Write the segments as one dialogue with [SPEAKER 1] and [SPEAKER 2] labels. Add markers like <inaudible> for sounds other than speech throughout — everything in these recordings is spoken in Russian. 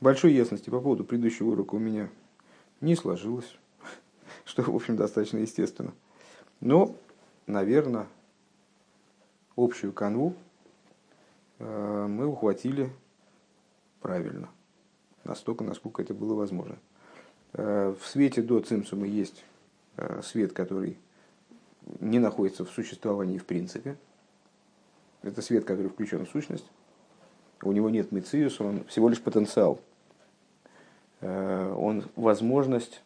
[SPEAKER 1] большой ясности по поводу предыдущего урока у меня не сложилось, <laughs> что, в общем, достаточно естественно. Но, наверное, общую канву э, мы ухватили правильно, настолько, насколько это было возможно. Э, в свете до цимсума есть э, свет, который не находится в существовании в принципе. Это свет, который включен в сущность. У него нет мециуса, он всего лишь потенциал. Он возможность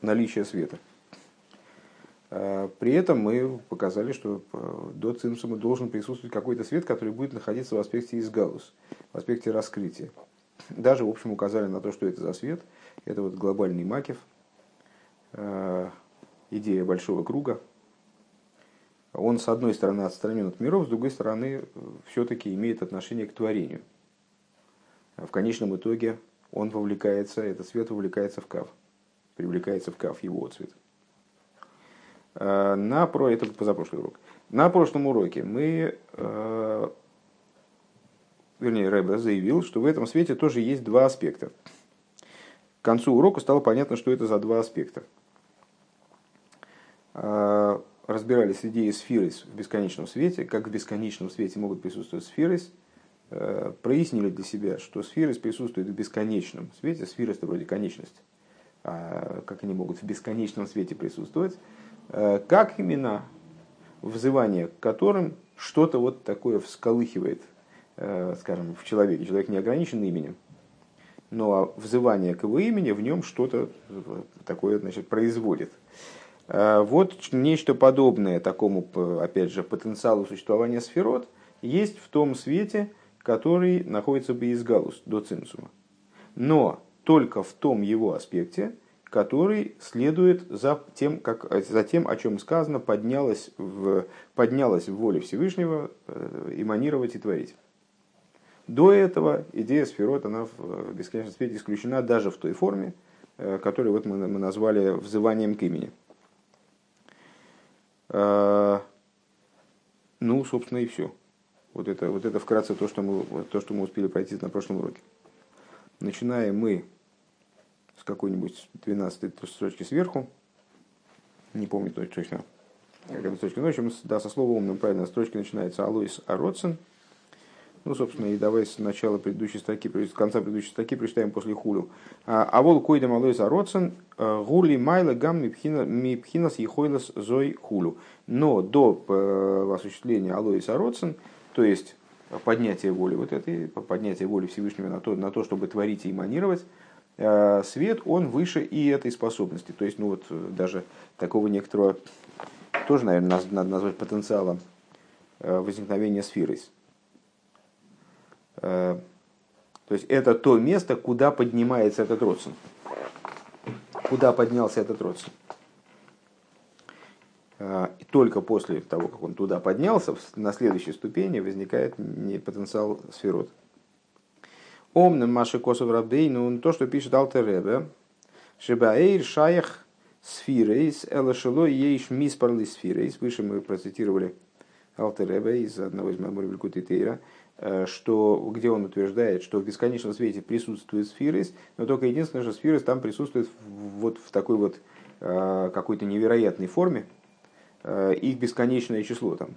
[SPEAKER 1] наличия света. При этом мы показали, что до цимсума должен присутствовать какой-то свет, который будет находиться в аспекте изгалус, в аспекте раскрытия. Даже, в общем, указали на то, что это за свет. Это вот глобальный макев, э, идея большого круга. Он, с одной стороны, отстранен от миров, с другой стороны, все-таки имеет отношение к творению. В конечном итоге он вовлекается, этот свет вовлекается в кав, привлекается в кав его цвет. Э, на про это позапрошлый урок. На прошлом уроке мы э, вернее, Рэбе заявил, что в этом свете тоже есть два аспекта. К концу урока стало понятно, что это за два аспекта. А, разбирались идеи сферы в бесконечном свете, как в бесконечном свете могут присутствовать сферы, прояснили для себя, что сферы присутствуют в бесконечном свете, сферы это вроде конечность, а как они могут в бесконечном свете присутствовать, а, как именно взывание к которым что-то вот такое всколыхивает Э, скажем, в человеке. Человек не ограничен именем, но взывание к его имени в нем что-то такое значит, производит. Э, вот нечто подобное такому, опять же, потенциалу существования сферот есть в том свете, который находится без галус, до цинцума. Но только в том его аспекте, который следует за тем, как, за тем о чем сказано, поднялось в, поднялось в воле Всевышнего э, эманировать и творить. До этого идея сферот, она в бесконечном свете исключена даже в той форме, э, которую вот мы, мы назвали взыванием к имени. Э, ну, собственно, и все. Вот это, вот это вкратце то что, мы, то, что мы успели пройти на прошлом уроке. Начинаем мы с какой-нибудь 12 строчки сверху. Не помню точно, как эта строчка. Ну, в общем, да, со слова умным правильно строчка начинается Алоис Ароцин – ну, собственно, и давай с начала предыдущей строки, с конца предыдущей строки прочитаем после хулю. А вол койда малой зароцен, э, гули майла гам мипхинас ехойлас зой хулю. Но до э, осуществления алоис ароцен, то есть поднятие воли вот этой, поднятие воли Всевышнего на то, на то, чтобы творить и эманировать, э, свет, он выше и этой способности. То есть, ну вот даже такого некоторого, тоже, наверное, надо назвать потенциалом возникновения сферы. Э, то есть это то место, куда поднимается этот родствен. Куда поднялся этот родствен. Э, и только после того, как он туда поднялся, на следующей ступени возникает потенциал сферот. Омным Маши Косов Рабей, ну то, что пишет Алтер Ребе, Шибаэйр Шаях Сфирейс, Элашило Ейш Миспарли Сфирейс, выше мы процитировали Алтер Ребе из одного из Мамури Велькут Тейра, Э, что, где он утверждает, что в бесконечном свете присутствует сферис, но только единственное, что сферис там присутствует вот в такой вот э, какой-то невероятной форме, их бесконечное число там.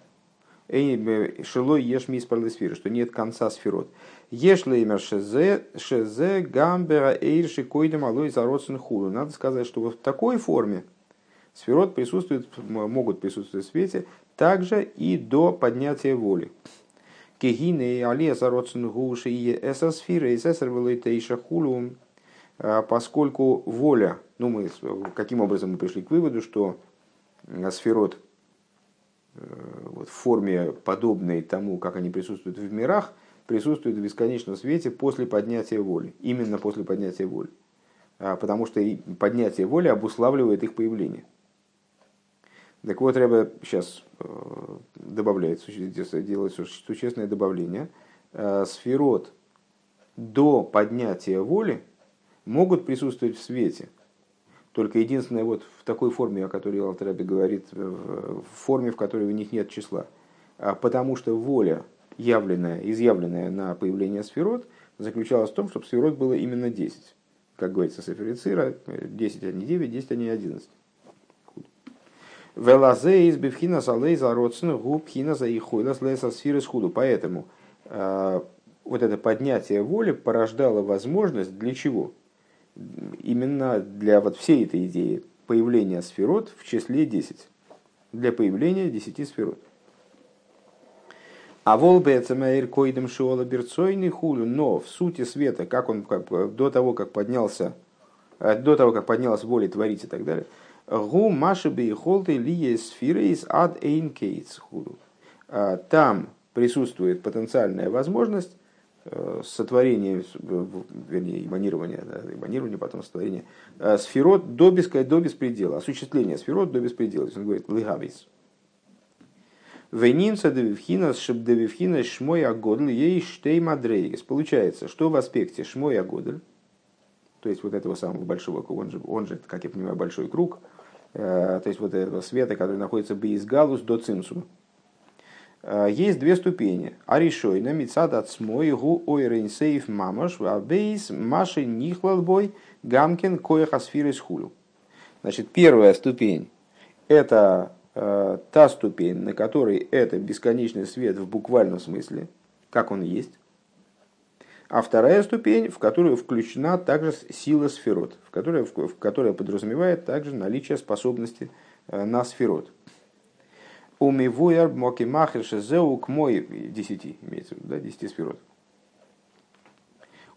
[SPEAKER 1] Шилой еш мис сферы, что нет конца сферот. Еш леймер шезе, гамбера эйрши койдем алой зародсен худу. Надо сказать, что вот в такой форме сферот присутствует, могут присутствовать в свете также и до поднятия воли. Кегины алия зароцен гуши и эсосфира и эсервелейтейша хулу, а, поскольку воля, ну мы каким образом мы пришли к выводу, что сферот э, вот, в форме подобной тому, как они присутствуют в мирах, присутствуют в бесконечном свете после поднятия воли. Именно после поднятия воли. А, потому что поднятие воли обуславливает их появление. Так вот, Рэбе сейчас э, добавляет, делает существенное добавление. Э, сферот до поднятия воли могут присутствовать в свете. Только единственное, вот в такой форме, о которой Алтараби говорит, в форме, в которой у них нет числа. А потому что воля, явленная, изъявленная на появление сферот, заключалась в том, чтобы сферот было именно 10. Как говорится, Сеферицира, 10, а не 9, 10, а не 11. Велазе из бифхина салей за родсен губхина за ихуйлас леса сферы схуду. Поэтому э, вот это поднятие воли порождало возможность для чего? Именно для вот всей этой идеи появления сферот в числе 10. Для появления 10 сферот. А волбецамаир койдем шиола берцойный хулю, но в сути света, как он как, до того, как поднялся, э, до того, как поднялась воля творить и так далее, гу маши холты лие сфирейс ад эйн кейтс хулю. А, там присутствует потенциальная возможность э, сотворения, вернее, эманирования, да, эманирования, потом сотворения э, сферот до, беск... до беспредела, осуществление сферот до беспредела. Он говорит, лигавис. Венинца девивхина шебдевивхина шмой агодль ей штей мадрейгес. Получается, что в аспекте шмой агодль, то есть вот этого самого большого, он же, он же, как я понимаю, большой круг, э, то есть вот этого света, который находится из галус до цимсума. Э, есть две ступени. Аришойна, мицад от смой, гу ойрен сейф мамаш, бейс маши нихлалбой, гамкин коехасфирис хулю. Значит, первая ступень – это Э, та ступень, на которой это бесконечный свет в буквальном смысле, как он есть, а вторая ступень, в которую включена также сила сферот, в которой, в которой подразумевает также наличие способности э, на сферот. Умивуяр мокимахер шезеу к мой десяти, имеется в виду, да, десяти сферот.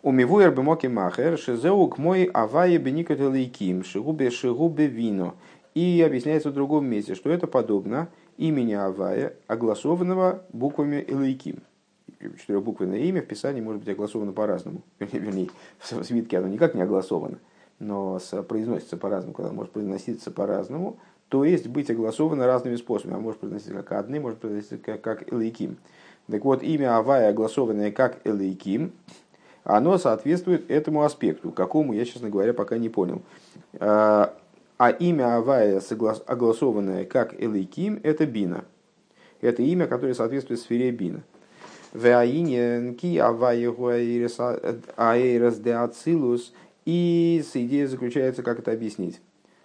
[SPEAKER 1] Умивуяр бемокимахер шезеу к мой авае беникателейким шигубе шигубе вино – и объясняется в другом месте, что это подобно имени Авая, огласованного буквами Элайким. Четырехбуквенное имя в Писании может быть огласовано по-разному. <laughs> Вернее, в свитке оно никак не огласовано, но произносится по-разному, когда может произноситься по-разному, то есть быть огласовано разными способами. А может произноситься как одни, может произноситься как, как Элайким. Так вот, имя Авая, огласованное как Элайким, оно соответствует этому аспекту, какому я, честно говоря, пока не понял. А, а имя Авая, огласованное как Элейким, это Бина. Это имя, которое соответствует сфере Бина. И с идеей заключается, как это объяснить,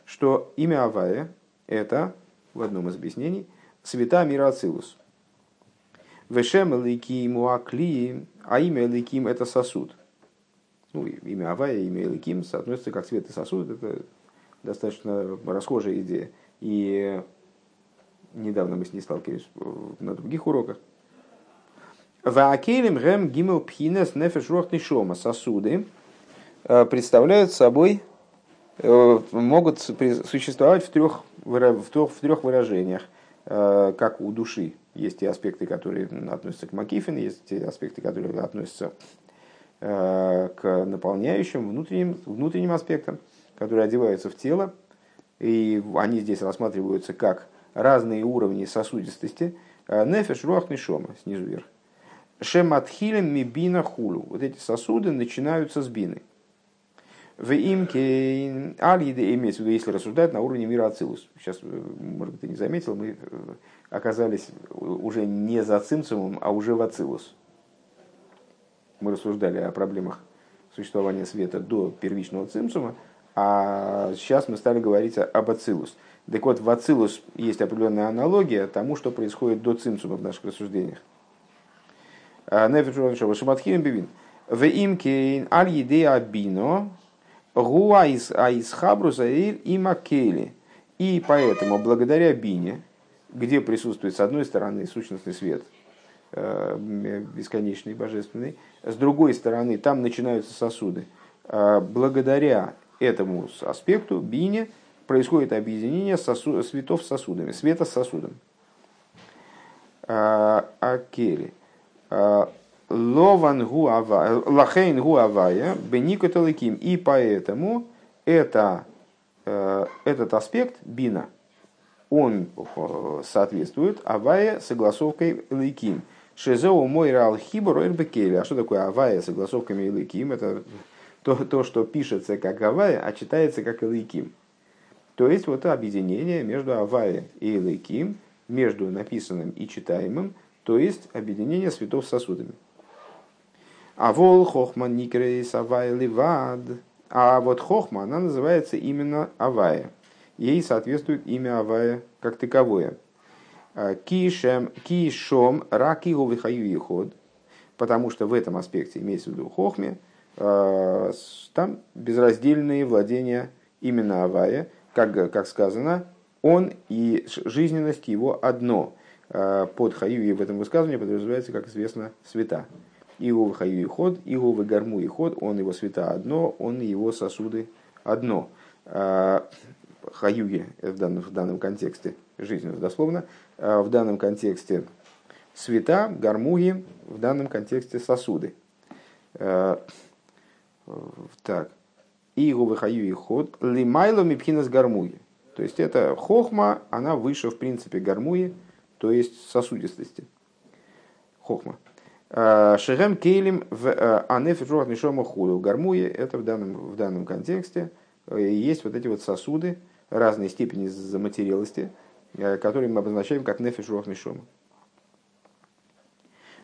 [SPEAKER 1] что имя Авая – это, в одном из объяснений, свята мира Ацилус. Вешем Элейким Уакли, а имя Элейким – это сосуд. Ну, имя Авая, имя Элейким соотносится как свет и сосуд, это достаточно расхожая идея. И недавно мы с ней сталкивались на других уроках. Ваакелем гэм гимел пхинес нефеш шома. Сосуды э, представляют собой, могут существовать в трех, в трех, в трех выражениях, э, как у души. Есть те аспекты, которые относятся к Макифин, есть те аспекты, которые относятся к наполняющим внутренним, внутренним аспектам которые одеваются в тело, и они здесь рассматриваются как разные уровни сосудистости. Э, нефеш, руах, нишома, снизу вверх. Шематхилем мибина хулу. Вот эти сосуды начинаются с бины. В имке алиде имеется в виду, если рассуждать на уровне мира Ацилус. Сейчас, э, может быть, ты не заметил, мы э, оказались уже не за Цимцумом, а уже в Ацилус. Мы рассуждали о проблемах существования света до первичного Цимцума, а сейчас мы стали говорить об Ацилус. Так вот, в Ацилус есть определенная аналогия тому, что происходит до Цимцума в наших рассуждениях. А, Шаматхирим бивин. В имке аль едея бино гуа аисхабру заир и макели. И поэтому, благодаря бине, где присутствует с одной стороны сущностный свет, э, бесконечный, божественный, с другой стороны там начинаются сосуды. Э, благодаря этому аспекту, бине, происходит объединение сосу, светов с сосудами, света с сосудом. А, Акели. Лован гуавая, лахейн гуавая, беникоталыким. И поэтому это, э, этот аспект бина, он э, соответствует авая согласовкой лейким. Шезеу мой рал хибор А что такое авая согласовками лейким? Это то, то, что пишется как Авая, а читается как Элейким. То есть вот объединение между Авая и Элейким, между написанным и читаемым, то есть объединение светов сосудами. А вол хохма никрейс авая ливад. А вот хохма, она называется именно авая. Ей соответствует имя авая как таковое. Кишем, кишом раки говихаю ход. Потому что в этом аспекте имеется в виду хохме, там безраздельные владения именно авая, как, как сказано, он и жизненность его одно. Под хаюи в этом высказывании подразумевается, как известно, света. Иов хаю и ход, Иов гарму и ход, он его света одно, он и его сосуды одно. А, хаюги в данном, в данном контексте, жизненно дословно, а, в данном контексте света, гармуги, в данном контексте сосуды. А, так. Иго хаю и ход, лимайло мипхинас гармуги. То есть это хохма, она выше в принципе гармуи, то есть сосудистости. Хохма. Э, Шехем кейлим в э, анефишуах нишома худу. Гармуе это в данном, в данном контексте э, есть вот эти вот сосуды разной степени заматерелости, которые мы обозначаем как нефишуах нишома.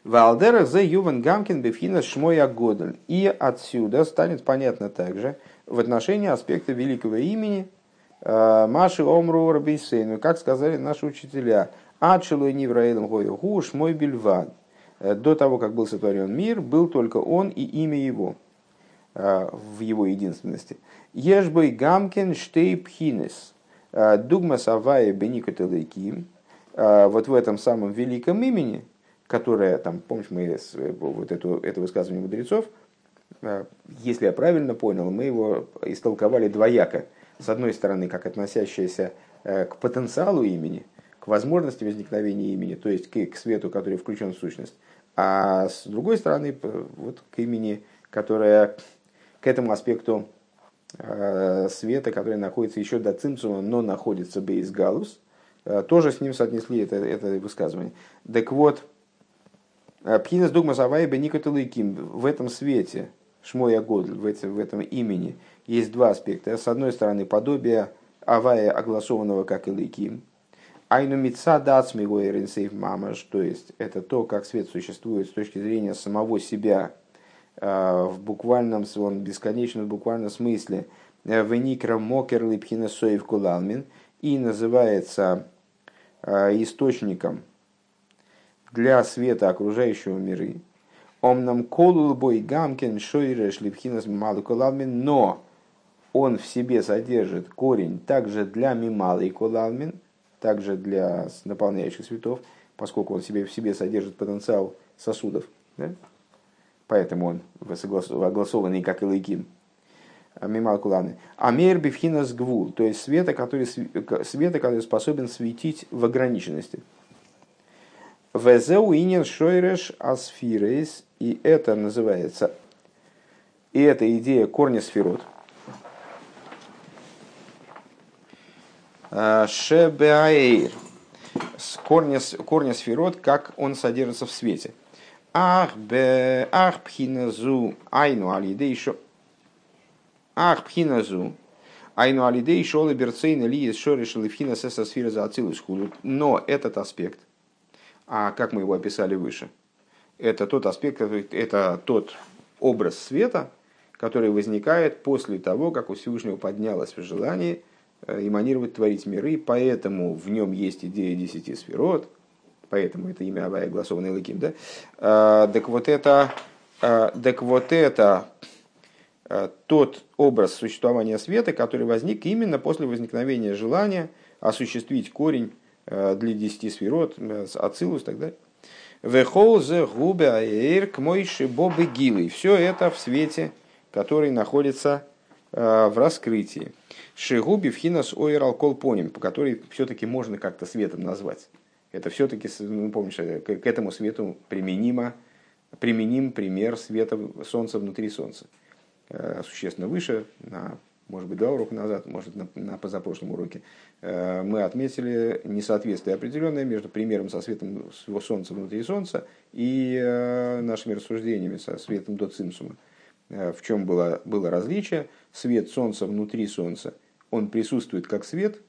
[SPEAKER 1] Валдера за Юван Гамкин Бефхина Шмоя Годель. И отсюда станет понятно также в отношении аспекта великого имени Маши Омру Рабейсейну, как сказали наши учителя, Ачелу Нивраэлем Гою Гуш мой бельвад. Э, до того, как был сотворен мир, был только он и имя его э, в его единственности. Ешбой Гамкин Штейпхинес. Э, Дугма Савая Беникотелейким. Вот в этом самом великом имени, которое, там, помнишь, мы вот эту, это высказывание мудрецов, если я правильно понял, мы его истолковали двояко. С одной стороны, как относящееся к потенциалу имени, к возможности возникновения имени, то есть к, к свету, который включен в сущность. А с другой стороны, вот к имени, которое к этому аспекту э, света, который находится еще до цимцума, но находится бейс галус, э, тоже с ним соотнесли это, это высказывание. Так вот, э, Пхинас дугма савайба никоталыким в этом свете, шмоя годль, в, в этом имени, есть два аспекта. С одной стороны, подобие авая, огласованного как илыким, Айну митца дацми сейф мамаш, то есть это то, как свет существует с точки зрения самого себя э, в буквальном, он бесконечном буквальном смысле. Э, Веникра мокер липхина соев кулалмин и называется э, источником для света окружающего миры. Омнам колул бой гамкин шойреш липхинас малый но он в себе содержит корень также для мималый кулалмин – также для наполняющих светов, поскольку он себе, в себе содержит потенциал сосудов. Да? Поэтому он огласованный как Илайким. А, Мимал Куланы. Амер бифхинас гвул, то есть света который, света, который способен светить в ограниченности. Везеу инин шойреш асфирейс, и это называется, и это идея корня сферот – Шебеаэйр. Корня, корня сферот, как он содержится в свете. Ах бе ах пхиназу айну алиде еще. Ах пхиназу айну алиде еще либерцейна ли шориш лифхина сеса сфера за Но этот аспект, а как мы его описали выше, это тот аспект, это тот образ света, который возникает после того, как у Всевышнего поднялось в желании Э, эманировать, творить миры, поэтому в нем есть идея десяти сферот, поэтому это имя Авая Гласованный Лыким, да? А, так вот это, а, так вот это а, тот образ существования света, который возник именно после возникновения желания осуществить корень для десяти сферот, ацилус и так далее. Вехол зе губе аэр к мойши бобы гилы. Все это в свете, который находится в раскрытии. Шигуби вхинас ойр алкол поним, по которой все-таки можно как-то светом назвать. Это все-таки, ну, помнишь, э, к этому свету применимо, применим пример света Солнца внутри Солнца. Э, существенно выше, на, может быть, два урока назад, может, на, на позапрошлом уроке, э, мы отметили несоответствие определенное между примером со светом Солнца внутри Солнца и нашими рассуждениями со светом до цимсума. В чем было, было различие? Свет Солнца внутри Солнца – он присутствует как свет,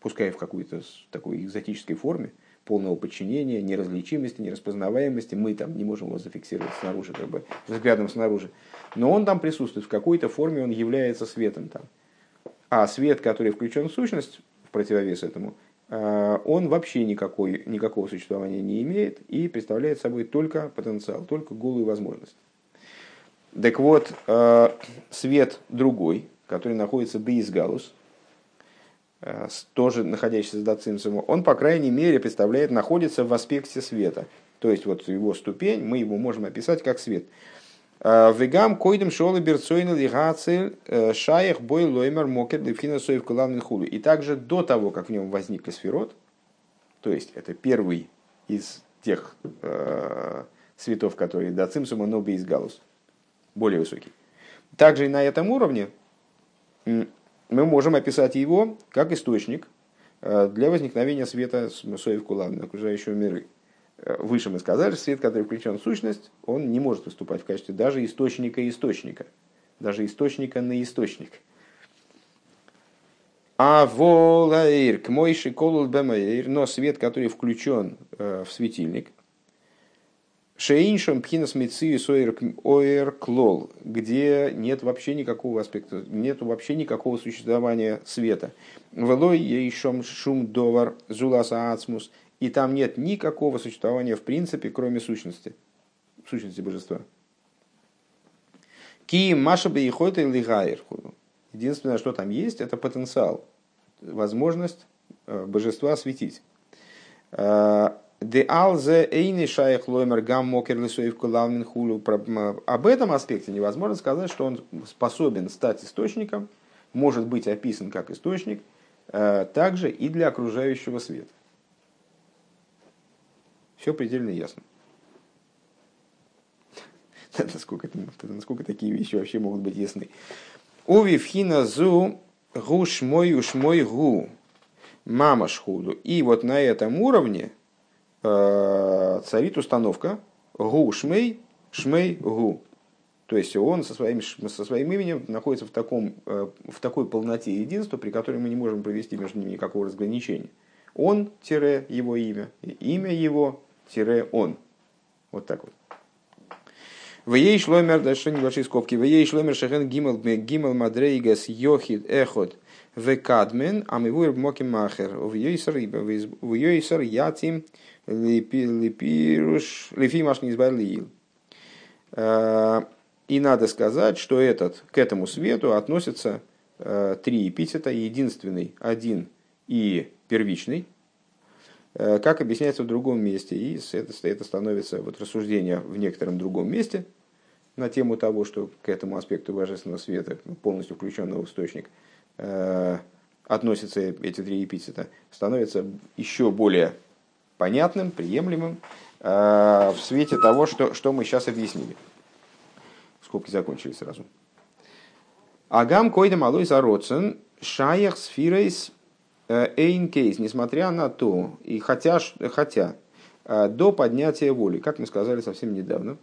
[SPEAKER 1] пускай в какой-то такой экзотической форме, полного подчинения, неразличимости, нераспознаваемости. Мы там не можем его зафиксировать снаружи, как бы взглядом снаружи. Но он там присутствует, в какой-то форме он является светом там. А свет, который включен в сущность, в противовес этому, э, он вообще никакой, никакого существования не имеет и представляет собой только потенциал, только голую возможность. Так вот, э, свет другой, который находится Бейсгалус, Э, тоже находящийся за Цимцуму, он, по крайней мере, представляет, находится в аспекте света. То есть, вот его ступень, мы его можем описать как свет. Э, Вегам койдем шолы берцойна лигацель шаях бой лоймер мокер дефина соев хулу. И также до того, как в нем возникли сферот, то есть это первый из тех э, светов, которые до цимсума, но без галус, более высокий. Также и на этом уровне мы можем описать его как источник э, для возникновения света Соев Кулан, окружающего миры. Э, выше мы сказали, свет, который включен в сущность, он не может выступать в качестве даже источника источника, даже источника на источник. А волаир к мойши колул бемаир, но свет, который включен э, в светильник – Шейншем пхинас мицию оэр клол, где нет вообще никакого аспекта, нет вообще никакого существования света. Велой ейшом шум довар зуласа ацмус, и там нет никакого существования в принципе, кроме сущности, сущности божества. Ки маша бы и лигайр. Единственное, что там есть, это потенциал, возможность э, божества светить. Де алзе эйни шаях лоймер гам. Об этом аспекте невозможно сказать, что он способен стать источником, может быть описан как источник, э, также и для окружающего света. Все предельно ясно. <laughs> насколько, насколько такие вещи вообще могут быть ясны. Уви фхина зу гуш мой уж мой гу мама шхуду. И вот на этом уровне, царит установка гу шмей, шмей гу. То есть он со своим, со своим именем находится в, таком, э, в такой полноте единства, при которой мы не можем провести между ними никакого разграничения. Он-его имя, имя его-он. Вот так вот. В ей шломер, дальше небольшие скобки, в ей шломер шехен гимел, гимел мадрейгас йохид эхот в кадмен, а мы вуэр моки махер, в йойсар ятим липируш, лифимаш не избавил. Э, и надо сказать, что этот, к этому свету относятся э, три эпитета, единственный, один и первичный, э, как объясняется в другом месте. И это, это становится вот рассуждение в некотором другом месте на тему того, что к этому аспекту божественного света, полностью включенного в источник, относятся эти три эпитета, становится еще более понятным, приемлемым э, в свете того, что, что мы сейчас объяснили. Скобки закончились сразу. Агам койда малой зароцен шаях сфирейс э, эйн кейс, несмотря на то, и хотя, хотя э, до поднятия воли, как мы сказали совсем недавно,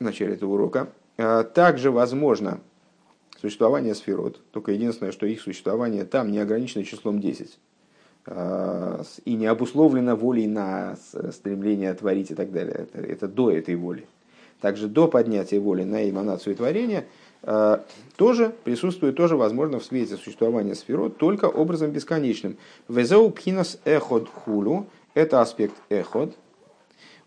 [SPEAKER 1] в начале этого урока, также возможно существование сферот, только единственное, что их существование там не ограничено числом 10 Э, и не обусловлено волей на стремление творить и так далее. Это, это до этой воли. Также до поднятия воли на эманацию творения э, тоже присутствует, тоже возможно в свете существования сферот, только образом бесконечным. Везеу пхинас эход хулу – это аспект эход.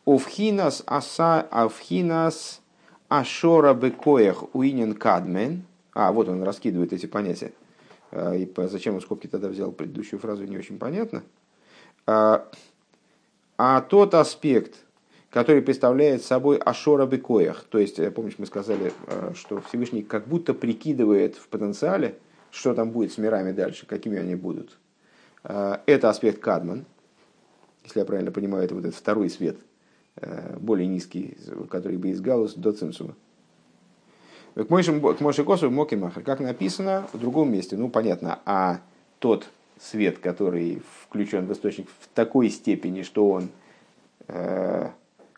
[SPEAKER 1] Увхинас аса авхинас ашора бекоях уинен кадмен. А, вот он раскидывает эти понятия. А, и зачем он скобки тогда взял предыдущую фразу, не очень понятно. А, а тот аспект, который представляет собой Ашора Бекоях, то есть, помнишь, мы сказали, а, что Всевышний как будто прикидывает в потенциале, что там будет с мирами дальше, какими они будут. Это аспект Кадман, если я правильно понимаю, это вот этот второй свет, более низкий, который бы из Галус до Цимсума. К Моше Косу Мокимахер, как написано в другом месте, ну понятно, а тот свет, который включен в источник в такой степени, что он, э,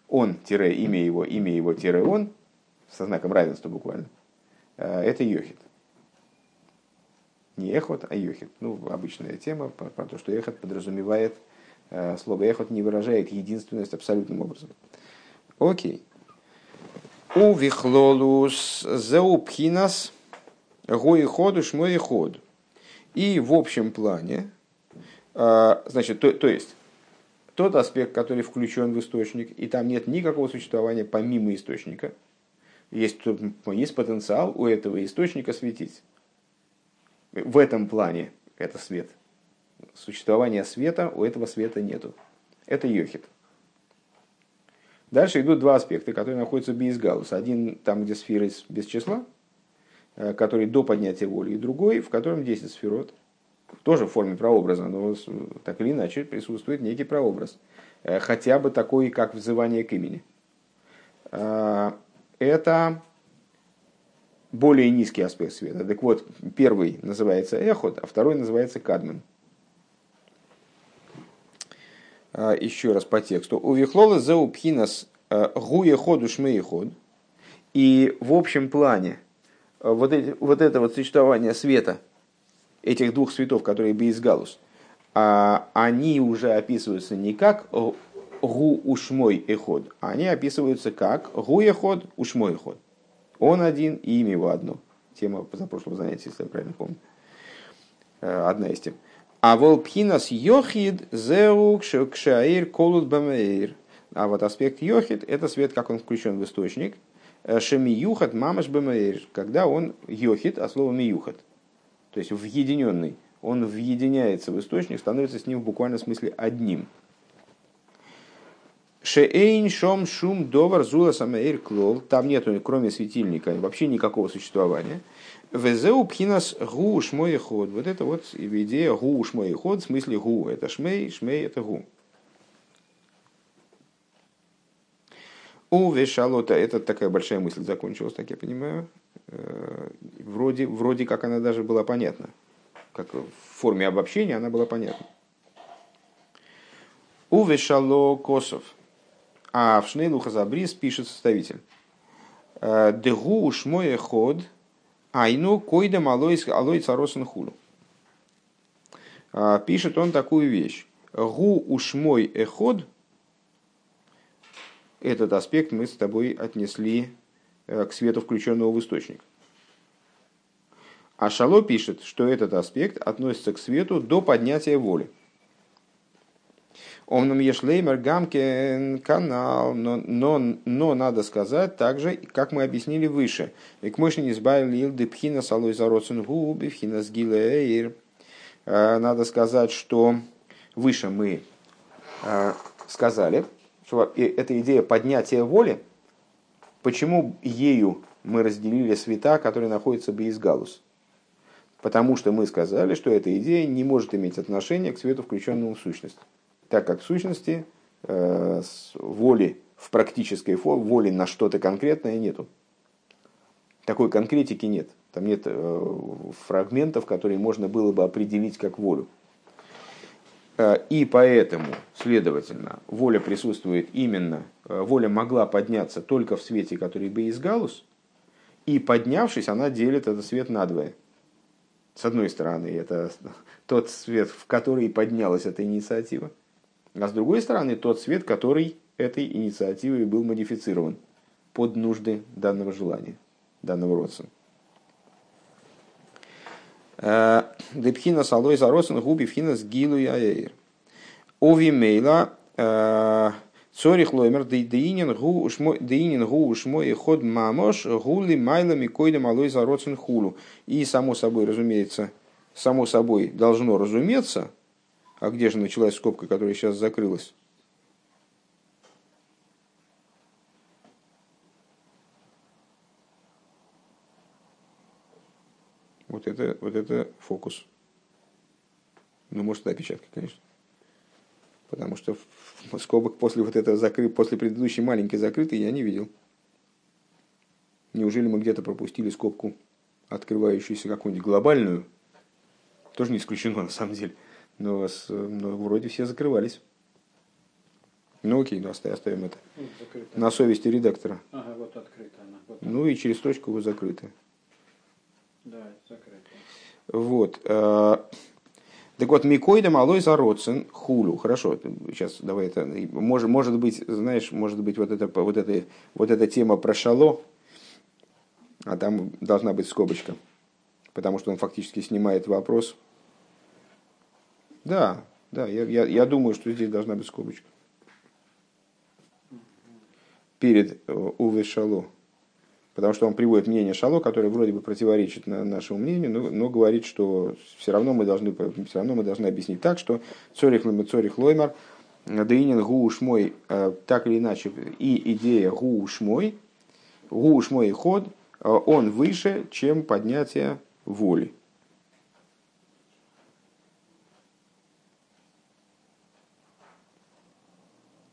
[SPEAKER 1] он-имя его, имя его-он, со знаком равенства буквально, э, это Йохит. Не эхот, а йохит. Ну, обычная тема про, про то, что эхот подразумевает Э, слово эхот не выражает единственность абсолютным образом. Окей. У вихлолус зеупхинас гои ходу шмой ход. И в общем плане, э, значит, то, то есть, тот аспект, который включен в источник, и там нет никакого существования помимо источника, есть, есть потенциал у этого источника светить. В этом плане это свет. Существования света у этого света нету. Это йохит. Дальше идут два аспекта, которые находятся без галуса. Один там, где сферы без числа, э, который до поднятия воли, и другой, в котором 10 сферот. Тоже в форме прообраза, но так или иначе присутствует некий прообраз. Э, хотя бы такой, как взывание к имени. Э, это более низкий аспект света. Так вот, первый называется эхот, а второй называется кадмен. А, еще раз по тексту. У Вихлола заупхинас э, гуе ходу шмей ход. И в общем плане э, вот, эти, вот это вот существование света, этих двух светов, которые Бейсгалус, а, они уже описываются не как гу ушмой эход, а они описываются как гу эход ушмой эход. Он один и имя его одно. Тема позапрошлого занятия, если я правильно помню. Э, одна из тем. А волпхинас йохид зеу кшаир колут бамеир. А вот аспект йохид – это свет, как он включен в источник. Э, Шемиюхат мамаш бамеир, когда он йохид, а слово миюхат. То есть въединенный. Он въединяется в источник, становится с ним в буквальном смысле одним. Шеэйн шом шум довар зула самаэр клол. Там нет, кроме светильника, вообще никакого существования. Везеу пхинас гу шмой ход. Вот это вот идея гу шмой ход, в смысле гу. Это шмей, шмей это гу. У Вешалота, это такая большая мысль закончилась, так я понимаю. Э, вроде, вроде как она даже была понятна. Как в форме обобщения она была понятна. У Вешало Косов. А в Шнейлу Хазабрис пишет составитель. «Э, Дегу шмое ход – Айну койда малой алой царосен хулу. А, пишет он такую вещь. Гу ушмой эход. Этот аспект мы с тобой отнесли э, к свету, включенного в источник. А Шало пишет, что этот аспект относится к свету до поднятия воли. Омном ешлеймер гамке канал, но, но, но надо сказать также, как мы объяснили выше. И к мощи не избавили пхина салой зароцен губи, пхина сгилеир. Э, надо сказать, что выше мы э, сказали, что эта идея поднятия воли, почему ею мы разделили света, которые находятся без галус. Потому что мы сказали, что эта идея не может иметь отношения к свету, включенному в сущность так как в сущности э, воли в практической форме, воли на что-то конкретное нету. Такой конкретики нет. Там нет э, фрагментов, которые можно было бы определить как волю. Э, и поэтому, следовательно, воля присутствует именно, воля могла подняться только в свете, который бы из галус, и поднявшись, она делит этот свет надвое. С одной стороны, это <laughs> тот свет, в который поднялась эта инициатива, а с другой стороны, тот свет, который этой инициативой был модифицирован под нужды данного желания, данного родственника. Э, Депхина салой заросен губи фхина с гилу яэйр. Ови мейла э, цорих лоймер деинин гу ушмой ход мамош гули майлами койдем алой заросен хулу. И само собой, разумеется, само собой должно разуметься, а где же началась скобка, которая сейчас закрылась? Вот это, вот это фокус. Ну, может, это опечатка, конечно. Потому что скобок после вот этого закры... после предыдущей маленькой закрытой я не видел. Неужели мы где-то пропустили скобку, открывающуюся какую-нибудь глобальную? Тоже не исключено, на самом деле. Но, с, но вроде все закрывались. Ну окей, ну оставим это. Ну, На совести редактора.
[SPEAKER 2] Ага, вот открыта она. Вот
[SPEAKER 1] ну и через точку вы закрыты.
[SPEAKER 2] Да, закрыта.
[SPEAKER 1] Вот. Э, Так вот, Микойда малой зароцен хулю. Хорошо, сейчас давай это. Может, может быть, знаешь, может быть, вот, это, вот, это, вот эта тема про шало, а там должна быть скобочка, потому что он фактически снимает вопрос. Да, да, я, я, я думаю, что здесь должна быть скобочка. Перед э, Уве Шало потому что он приводит мнение Шало, которое вроде бы противоречит нашему мнению, но, но говорит, что все равно мы должны, все равно мы должны объяснить так, что цорих лоймер, цорих лоймар, Дейнин гууш мой, э, так или иначе, и идея гууш мой, гууш мой ход, э, он выше, чем поднятие воли.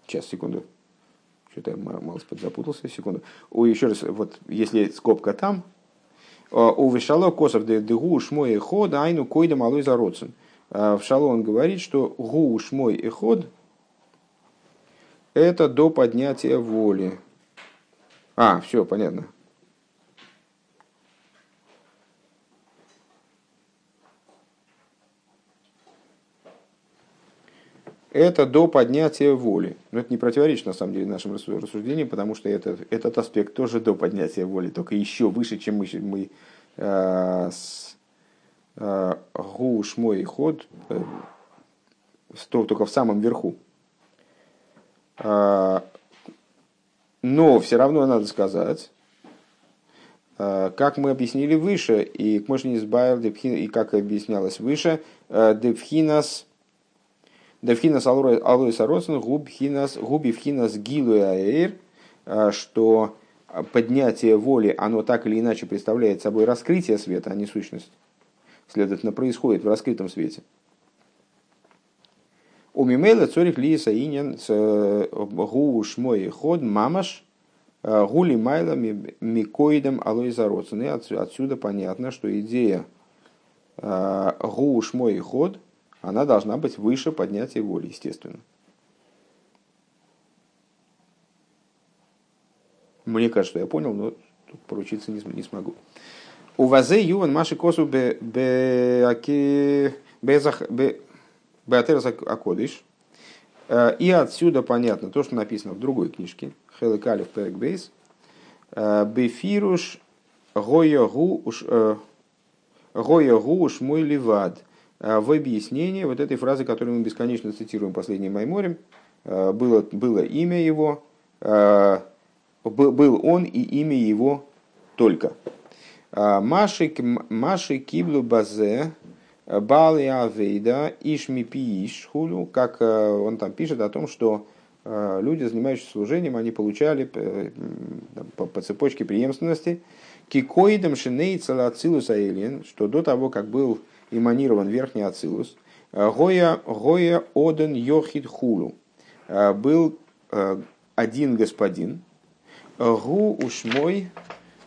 [SPEAKER 1] Сейчас, секунду. Что-то я мало подзапутался, секунду. О, еще раз, вот если скобка там, у Вишало Косов де гу шмой ход, айну койда малой зародцен. В Шало он говорит, что гу шмой и ход это до поднятия воли. А, все, понятно. Это до поднятия воли. Но это не противоречит, на самом деле, нашим рассуждениям, потому что это, этот аспект тоже до поднятия воли, только еще выше, чем мы, мы э, с э, гуш мой ход, э, только в самом верху. Э, но все равно надо сказать, э, как мы объяснили выше, и к избавил, и как объяснялось выше, э, Девхинас Девхинас алойса родсен губи вхинас гилу аэйр, а, что поднятие воли, оно так или иначе представляет собой раскрытие света, а не сущность. Следовательно, происходит в раскрытом свете. У Мимейла цорих лиса инин с гуш мой ход мамаш а, гули майла микоидом алойса родсен. И отсюда понятно, что идея а, гуш мой ход – она должна быть выше поднятия воли, естественно. Мне кажется, что я понял, но тут поручиться не, не смогу. У вазе юван маши косу бе Беатерас Акодыш. Э, и отсюда понятно то, что написано в другой книжке, Хелекалев Перек Бейс, э, Бефируш Гоягу э, уж мой ливад – Э, в объяснении вот этой фразы, которую мы бесконечно цитируем последним Майморем, э, было, было имя его, э, был он и имя его только. Маши, Маши Киблу Базе, Бали Авейда, Ишми Пииш как он там пишет о том, что люди, занимающиеся служением, они получали по, по цепочке преемственности Кикоидом Шиней Целацилус Аэлин, что до того, как был эманирован верхний ацилус. Гоя, гоя оден йохид хулу. Был э, один господин. Гу ушмой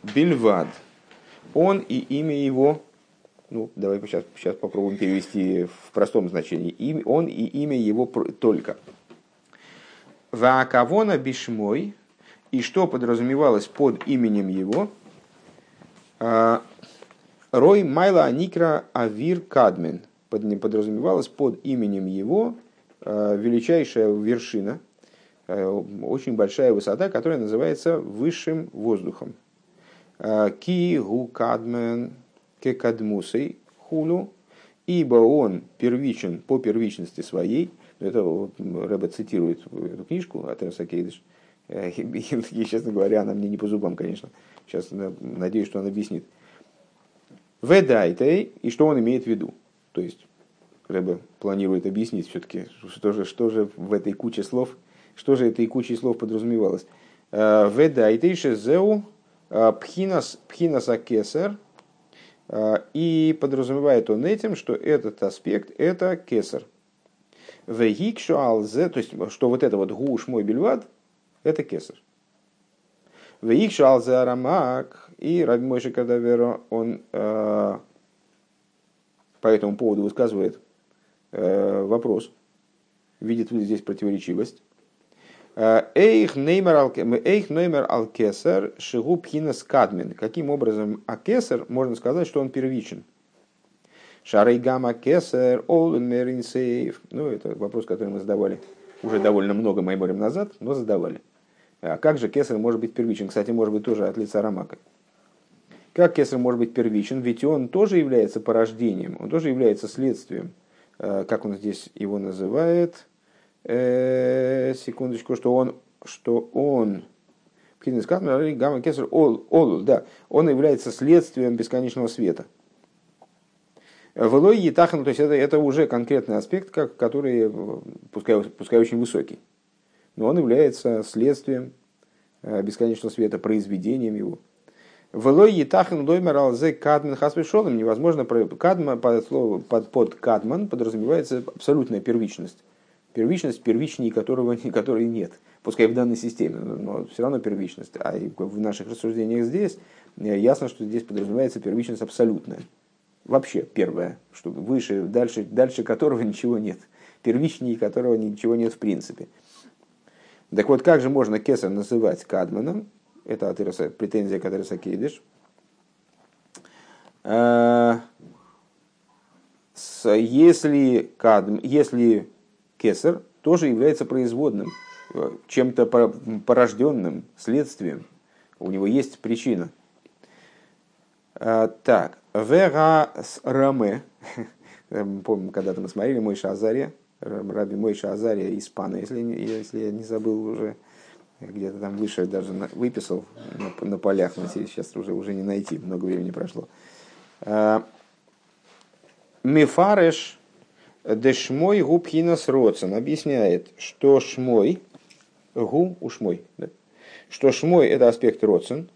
[SPEAKER 1] бельвад. Он и имя его, ну, давай сейчас, сейчас попробуем перевести в простом значении. Он и имя его только. Ваакавона бишмой, и что подразумевалось под именем его, э, Рой Майла Аникра Авир Кадмен. Подразумевалось под именем его э, величайшая вершина, э, очень большая высота, которая называется высшим воздухом. Э, Ки гу кадмен кекадмусей хулу, ибо он первичен по первичности своей. Это Рэба цитирует эту книжку от Эрса Кейдыш. И, честно говоря, она мне не по зубам, конечно. Сейчас надеюсь, что он объяснит. Ведайтей, и что он имеет в виду. То есть, Рэбе планирует объяснить все-таки, что же, что же в этой куче слов, что же этой кучей слов подразумевалось. Э, Ведайтей шезеу э, пхинас, пхинас акесер, э, и подразумевает он этим, что этот аспект – это кесар. Вегикшу алзе, то есть, что вот это вот гуш мой бельвад – это кесар. Вегикшу алзе арамак, и Раби Мойши Кадаверо, он э, по этому поводу высказывает э, вопрос, видит ли здесь противоречивость. Э, эйх неймер ал-кесар шигу пхинас кадмен. Каким образом акесар можно сказать, что он первичен? Шарей гамма кесер олен меринсейв. Ну, это вопрос, который мы задавали уже довольно много майморем назад, но задавали. А как же кесар может быть первичен? Кстати, может быть тоже от лица Рамака. Как кесар может быть первичен? Ведь он тоже является порождением, он тоже является следствием. Э, как он здесь его называет? Э, секундочку, что он, что он, гамма кесар ол, да, он является следствием бесконечного света. Велой Етахан, то есть это, это уже конкретный аспект, как, который, пускай, пускай очень высокий, но он является следствием э, бесконечного света, произведением его. Велой Етахан Доймер Алзе Кадман Хаспешолом невозможно Кадман под, слово, под, под Кадман подразумевается абсолютная первичность. Первичность, первичней которого, <laughs> которой нет. Пускай в данной системе, но все равно первичность. А в наших рассуждениях здесь э, ясно, что здесь подразумевается первичность абсолютная вообще первое, что выше, дальше, дальше которого <laughs> ничего нет, первичнее которого ничего нет в принципе. Так вот, как же можно Кесар называть Кадманом? Это Атыраса, претензия к Атыраса Кейдыш. А, если, кадм, если Кесар тоже является производным, чем-то порожденным следствием, у него есть причина. А, так, Вега с Раме. <laughs> Помню, когда-то мы смотрели Мой Шазария, Раби Мой Шазария Испана, если, если я не забыл уже, где-то там выше даже выписал на, на полях, но сейчас уже, уже не найти, много времени прошло. А, Мифареш Дешмой Губхинас Родсен объясняет, что Шмой, Гу Ушмой, да? что Шмой это аспект Родсен,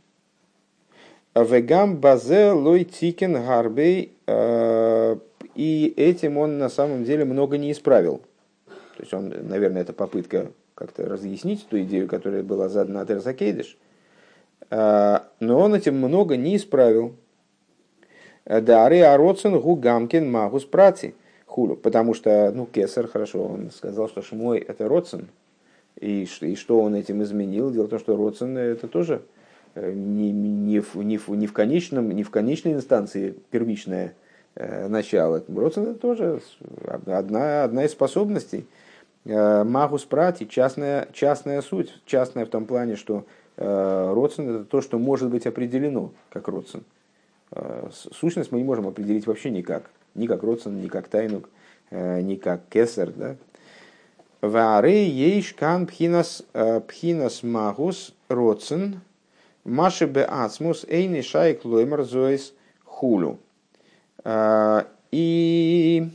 [SPEAKER 1] Вегам базе лой тикен гарбей. Э, и этим он на самом деле много не исправил. То есть он, наверное, это попытка как-то разъяснить ту идею, которая была задана от Эрзакейдыш. Э, но он этим много не исправил. Дары Ароцен Гугамкин Магус Прати хулу. Потому что, ну, Кесар, хорошо, он сказал, что Шмой это Роцен. И, и что он этим изменил? Дело в том, что Роцен это тоже Э, не, не, в, не, в, не, в конечном, не в конечной инстанции первичное э, начало. Родствен это тоже одна, одна из способностей. Э, магус прати, частная, частная суть, частная в том плане, что э, родствен это то, что может быть определено как родствен. Э, сущность мы не можем определить вообще никак. Ни как родствен, ни как тайнук, ни как кесар. Да? Варе ейш кан пхинас, пхинас магус родствен – Маши бе ацмус эйни шайк лоймер зоис хулю. И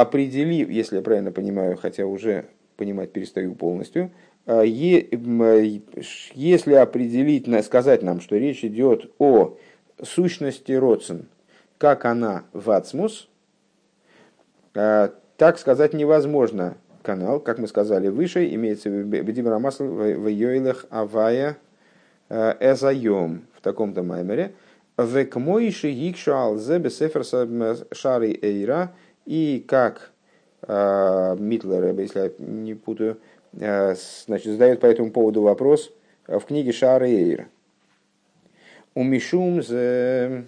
[SPEAKER 1] определив, если я правильно понимаю, хотя уже понимать перестаю полностью, а, если определить, сказать нам, что речь идет о сущности родсен, как она в ацмус, так сказать невозможно канал, как мы сказали выше, имеется в виду Рамасл в Йойлах Авая Эзайом в таком-то маймере. Век мойши гикшуал зе бесефер шары эйра. И как э, Митлер, если я не путаю, э, значит, задает по этому поводу вопрос в книге Шары Эйра. Умишум зе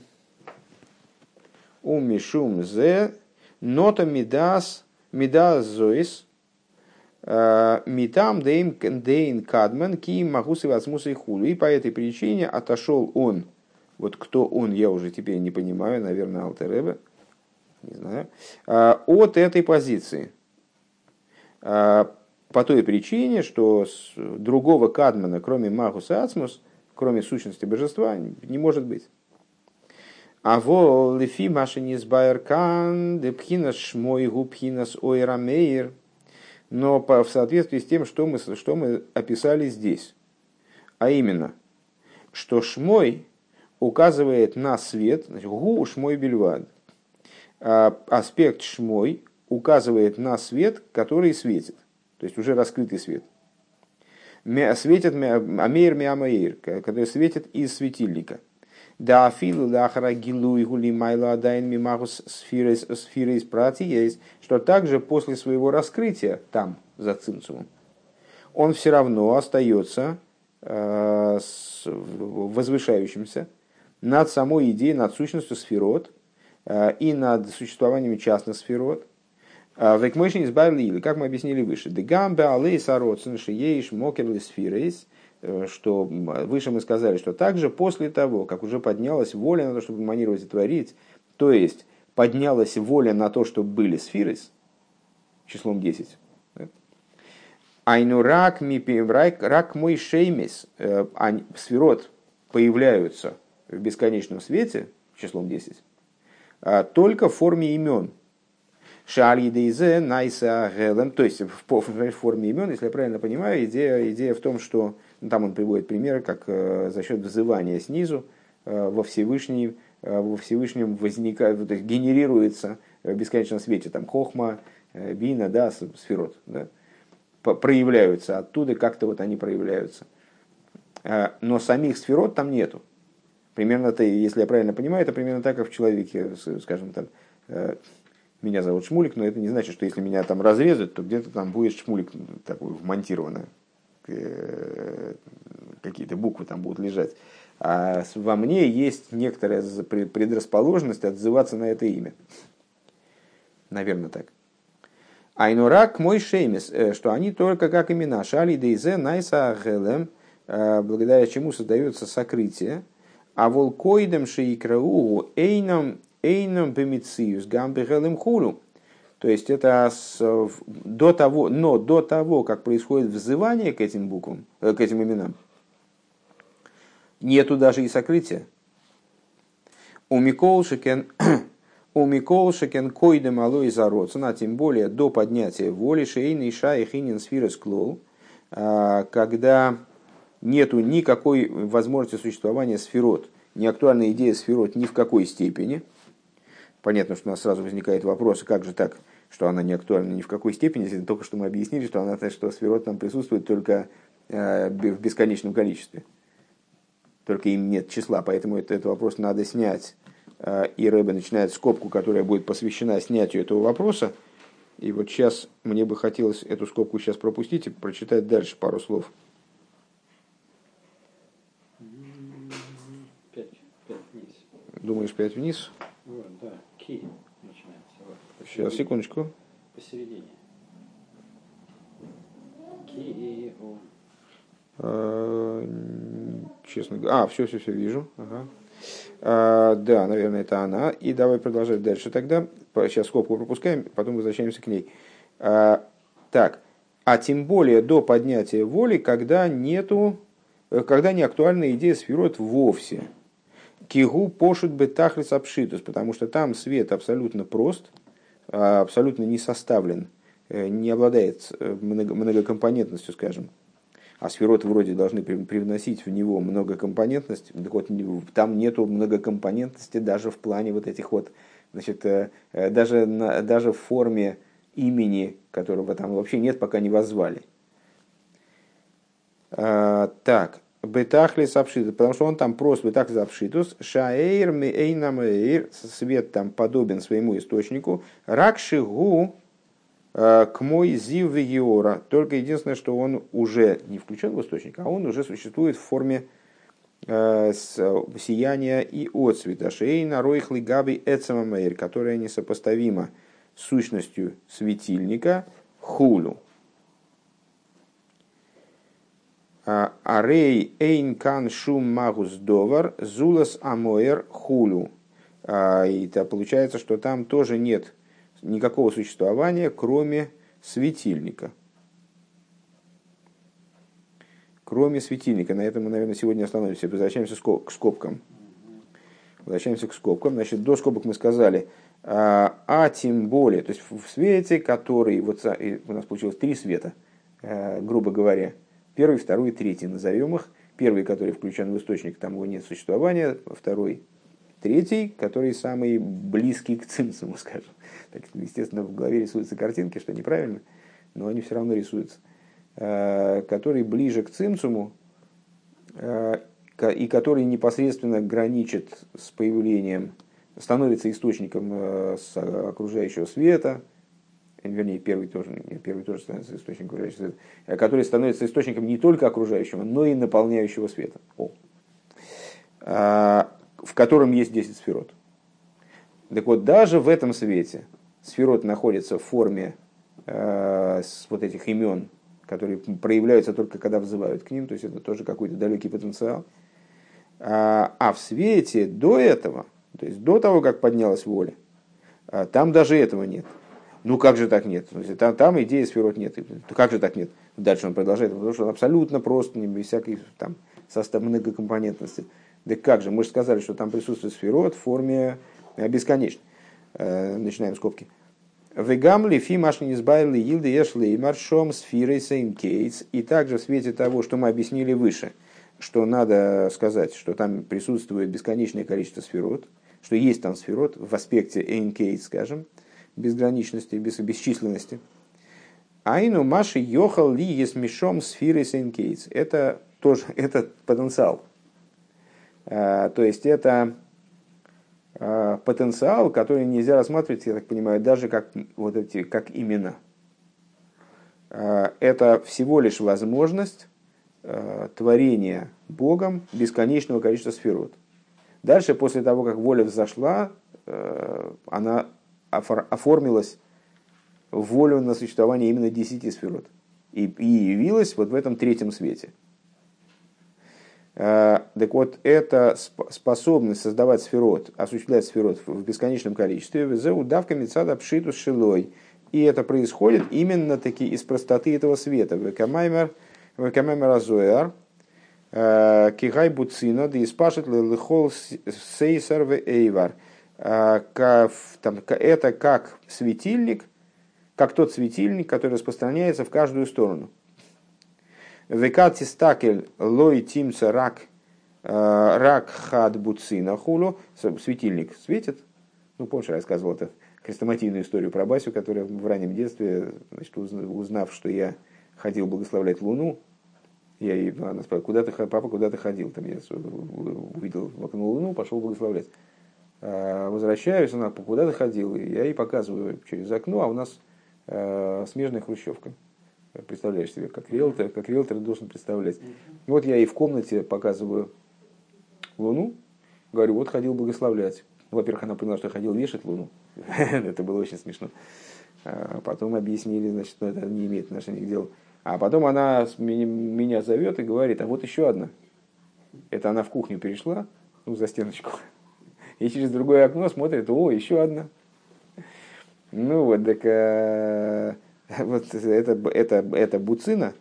[SPEAKER 1] умишум зе нота мидас мидас зоис Э, Митам дейн кадман ки магусы возмусы хулу. И по этой причине отошел он. Вот кто он, я уже теперь не понимаю, наверное, Алтеребе, не знаю, э, от этой позиции. Э, по той причине, что другого кадмана, кроме Магуса Ацмус, кроме сущности божества, не может быть. А во лифи машини сбайркан депхинас шмой губхинас ойрамейр – но в соответствии с тем, что мы, что мы описали здесь. А именно, что шмой указывает на свет, значит, гу шмой бельвад. А аспект шмой указывает на свет, который светит, то есть уже раскрытый свет. Светит амейр миамаир, который светит из светильника. Да афилу лахара гилу и гули майла адайн мимагус сфиры из прати есть, что также после своего раскрытия там, за цинцумом, он все равно остается э, возвышающимся над самой идеей, над сущностью сферот, и над существованием частных сферот. Векмойшин избавили, или как мы объяснили выше, дегамбе алей сароцин шиеиш мокерли сфирейс, что выше мы сказали, что также после того, как уже поднялась воля на то, чтобы манировать и творить, то есть поднялась воля на то, чтобы были сфирис, числом 10, Айну рак, рак мой шеймис, э, сферот появляются в бесконечном свете, числом 10, а только в форме имен. Шаль Дейзе Найса Гелем, то есть в форме имен, если я правильно понимаю, идея, идея в том, что ну, там он приводит примеры, как э, за счет взывания снизу э, во Всевышний, во Всевышнем возникает, то есть генерируется в бесконечном свете там хохма, бина, да, сферот, да, проявляются оттуда, как-то вот они проявляются. А, но самих сферот там нету. Примерно, то, если я правильно понимаю, это примерно так, как в человеке, скажем так, э, меня зовут Шмулик, но это не значит, что если меня там разрезать, то где-то там будет Шмулик такой вмонтированный. Э, какие-то буквы там будут лежать. А во мне есть некоторая предрасположенность отзываться на это имя. Наверное, так. Айнурак мой шеймис, э, что они только как имена. Шали дейзе найса благодаря чему создается сокрытие. А волкоидем шейкрау эйном эйном бемициус гамбе гелем хулу. То есть это с, до того, но до того, как происходит взывание к этим буквам, э, к этим именам, нету даже и сокрытия. У Микол Шекен <clears throat> у Микол Шекен Койде Малой Зароцена, тем более до поднятия воли Шейна и Ша и Хинин Сфирес Клол, а, когда нету никакой возможности существования сферот, не актуальна идея сферот ни в какой степени. Понятно, что у нас сразу возникает вопрос, как же так, что она не актуальна ни в какой степени, если только что мы объяснили, что, она, что сферот там присутствует только а, в бесконечном количестве. Только им нет числа, поэтому этот вопрос надо снять Э, и Рэбе начинает скобку, которая будет посвящена снятию этого вопроса. И вот сейчас мне бы хотелось эту скобку сейчас пропустить и прочитать дальше пару слов.
[SPEAKER 2] Пять, пять вниз.
[SPEAKER 1] Думаешь, пять вниз?
[SPEAKER 2] Вот, да, ки начинается. Вот.
[SPEAKER 1] Сейчас, секундочку.
[SPEAKER 2] Посередине. Ки и о.
[SPEAKER 1] Э, честно говоря. А, все, все, все вижу. Ага. А, да, наверное, это она. И давай продолжать дальше тогда. Сейчас скобку пропускаем, потом возвращаемся к ней. А, так, а тем более до поднятия воли, когда нету, когда не актуальна идея сферот вовсе. Кигу пошут бы тахлис обшитус, потому что там свет абсолютно прост, а, абсолютно не составлен, э, не обладает э, многокомпонентностью, скажем. А сфероты вроде должны привносить в него многокомпонентность, так вот там нету многокомпонентности даже в плане вот этих вот, значит, э, даже, даже в форме имени, которого там вообще нет, пока не возвали. А, так, Бетахли сапшитус, потому что он там просто бетахли сапшитус, шаэйр эйнам свет там подобен своему источнику, ракшигу Э, к мой зив вегиора. Только единственное, что он уже не включен в источник, а он уже существует в форме э, сияния и отцвета. Шейна ройхли габи эцамамейр, которая несопоставима сущностью светильника хулю. А, Арей эйн кан шум магус довар зулас амоэр хулю. А, и это получается, что там тоже нет никакого существования, кроме светильника. Кроме светильника. На этом мы, наверное, сегодня остановимся. Возвращаемся к скобкам. Возвращаемся к скобкам. Значит, до скобок мы сказали, а, а тем более, то есть в свете, который, вот у нас получилось три света, э, грубо говоря, первый, второй, третий, назовем их. Первый, который включен в источник, там его нет существования, второй, третий, который самый близкий к цимсуму, <laughs> скажем. Так, естественно, в голове рисуются картинки, что неправильно, но они все равно рисуются. Э, который ближе к цимсуму э, и который непосредственно граничит с появлением, становится источником э, окружающего света, вернее, первый тоже, первый тоже становится источником окружающего света, который становится источником не только окружающего, но и наполняющего света. О. В котором есть 10 сферот. Так вот, даже в этом свете сферот находится в форме э, вот этих имен, которые проявляются только когда взывают к ним, то есть это тоже какой-то далекий потенциал. А, а в свете до этого, то есть до того, как поднялась воля, а, там даже этого нет. Ну как же так нет? Там, там идеи сферот нет. Как же так нет? Дальше он продолжает, потому что он абсолютно просто, без всякой там, состав многокомпонентности. Да как же? Мы же сказали, что там присутствует сферот в форме э, бесконечной. Э, начинаем скобки. Вегам лифи машни избавили илды ешли маршом сфирой сейм кейтс. И также в свете того, что мы объяснили выше, что надо сказать, что там присутствует бесконечное количество сферот, что есть там сферот в аспекте эйн скажем, безграничности, без, бесчисленности. Айну маши йохал ли есть мешом сфирой сейм кейтс. Это тоже <laughs> это потенциал. А, то есть это а, потенциал, который нельзя рассматривать, я так понимаю, даже как, вот эти, как имена. А, это всего лишь возможность творения Богом бесконечного количества сферот. Дальше, после того, как воля взошла, она оформилась волю на существование именно десяти сферот. И, и явилась вот в этом третьем свете – Э, так вот, это способность создавать сферот, осуществлять сферот в бесконечном количестве, удавка мецада пшиту шилой. И это происходит именно таки из простоты этого света. Векамаймер азояр, э, кигай буцина, да испашет лихол сейсар эйвар. Э, это как светильник, как тот светильник, который распространяется в каждую сторону. Векати стакель лой тимца рак э, рак хад буцина хулу. Светильник светит. Ну, помнишь, я рассказывал это хрестоматийную историю про Басю, которая в раннем детстве, значит, узнав, что я ходил благословлять Луну, я ей, она спрашивает, куда ты, папа, куда ты ходил? Там я увидел в окно Луну, пошел благословлять. А, возвращаюсь, она, куда ты? И я ей показываю через окно, а у нас э, смежная хрущевка представляешь себе, как риэлтор, как риэлтор должен представлять. Вот я и в комнате показываю Луну, говорю, вот ходил благословлять. Во-первых, она поняла, что я ходил вешать Луну. <laughs> это было очень смешно. А потом объяснили, значит, что это не имеет отношения к делу. А потом она меня зовет и говорит, а вот еще одна. Это она в кухню перешла, ну, за стеночку. И через другое окно смотрит, о, еще одна. Ну вот, так э, вот это, это, это буцина,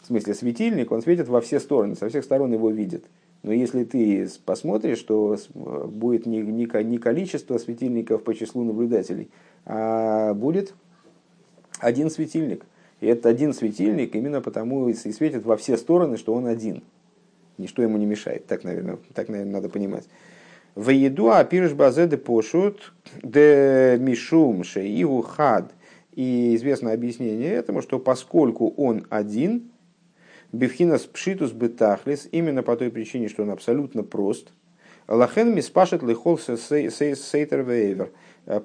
[SPEAKER 1] в смысле светильник, он светит во все стороны, со всех сторон его видят. Но если ты посмотришь, то будет не, не, не количество светильников по числу наблюдателей, а будет один светильник. И этот один светильник именно потому и светит во все стороны, что он один. Ничто ему не мешает. Так, наверное, так, наверное надо понимать. В еду апирш базеды пошут де мишум шеиву хад – и известно объяснение этому, что поскольку он один, Бифхинас пшитус бетахлис, именно по той причине, что он абсолютно прост, лахен миспашет лихол сейтер вейвер.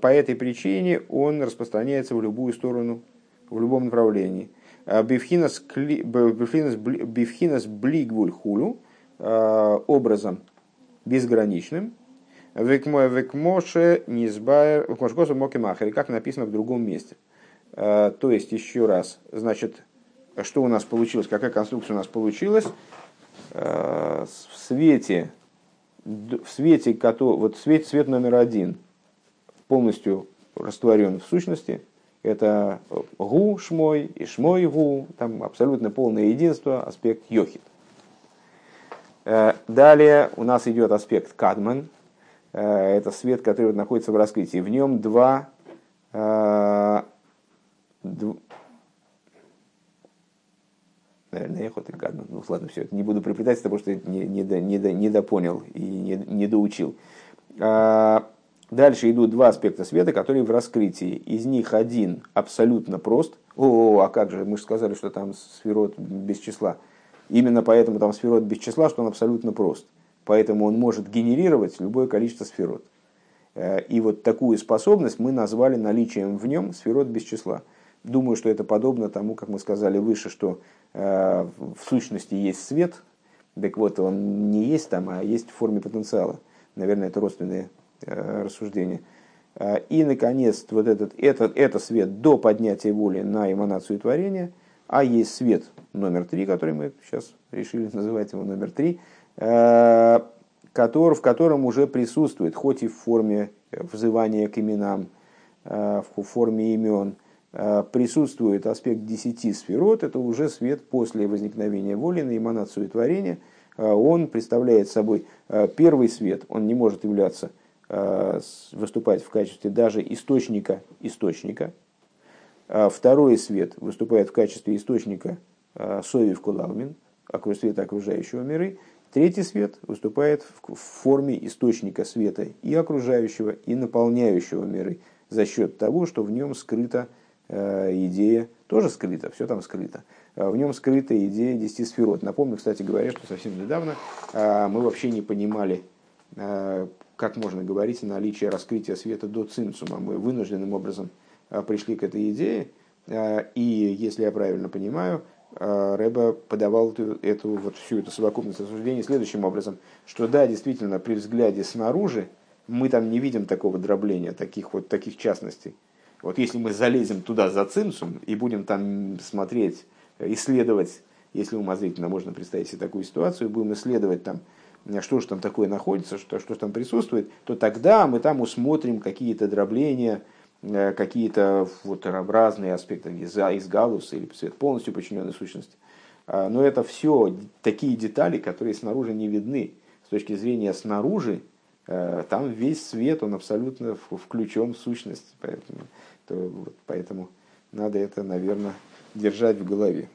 [SPEAKER 1] По этой причине он распространяется в любую сторону, в любом направлении. Бифхинас блигвуль хулю, образом безграничным, Векмоше низбайр, векмошкосу мокимахер, как написано в другом месте. Э, то есть, еще раз, значит, что у нас получилось, какая конструкция у нас получилась? Э, в свете, в свете, вот свет, свет номер один полностью растворен в сущности, это гу шмой и шмой гу, там абсолютно полное единство, аспект йохит. Э, далее у нас идет аспект кадман, это свет, который находится в раскрытии. В нем два наверное, эхот и гадно. Ну ладно, все, не буду приплетать, потому что не, не, до, не, до, не допонял и не, не доучил. Дальше идут два аспекта света, которые в раскрытии. Из них один абсолютно прост. О, а как же, мы же сказали, что там сферот без числа. Именно поэтому там сферот без числа, что он абсолютно прост. Поэтому он может генерировать любое количество сферот. Э, и вот такую способность мы назвали наличием в нем сферот без числа. Думаю, что это подобно тому, как мы сказали выше, что э, в сущности есть свет, так вот, он не есть там, а есть в форме потенциала. Наверное, это родственные э, рассуждения. И, наконец, вот этот, этот, это свет до поднятия воли на эманацию творения, а есть свет номер три, который мы сейчас решили <laughs> называть его номер три, э, в котором уже присутствует, хоть и в форме взывания к именам, в форме имен, присутствует аспект десяти сферот, это уже свет после возникновения воли на эманацию творения, он представляет собой первый свет, он не может являться Э, выступать в качестве даже источника источника. Второй свет выступает в качестве источника э, сови в кулалмин, света окружающего миры. Третий свет выступает в форме источника света и окружающего, и наполняющего миры за счет того, что в нем скрыта э, идея, тоже скрыта, все там скрыто, в нем скрыта идея десяти сферот. Напомню, кстати говоря, что совсем недавно мы вообще не понимали, как можно говорить о наличии раскрытия света до цинцума. Мы вынужденным образом пришли к этой идее, и если я правильно понимаю, Рэба подавал эту, эту, вот всю эту совокупность рассуждений следующим образом, что да, действительно, при взгляде снаружи мы там не видим такого дробления, таких вот таких частностей. Вот если мы залезем туда за цинцум и будем там смотреть, исследовать, если умозрительно можно представить себе такую ситуацию, будем исследовать там что же там такое находится, что, что там присутствует, то тогда мы там усмотрим какие-то дробления, э, какие-то вот разные аспекты из, галуса или свет полностью подчиненной сущности. А, но это все такие детали, которые снаружи не видны. С точки зрения снаружи, э, там весь свет, он абсолютно включен в сущность. Поэтому, то, вот, поэтому надо это, наверное, держать в голове.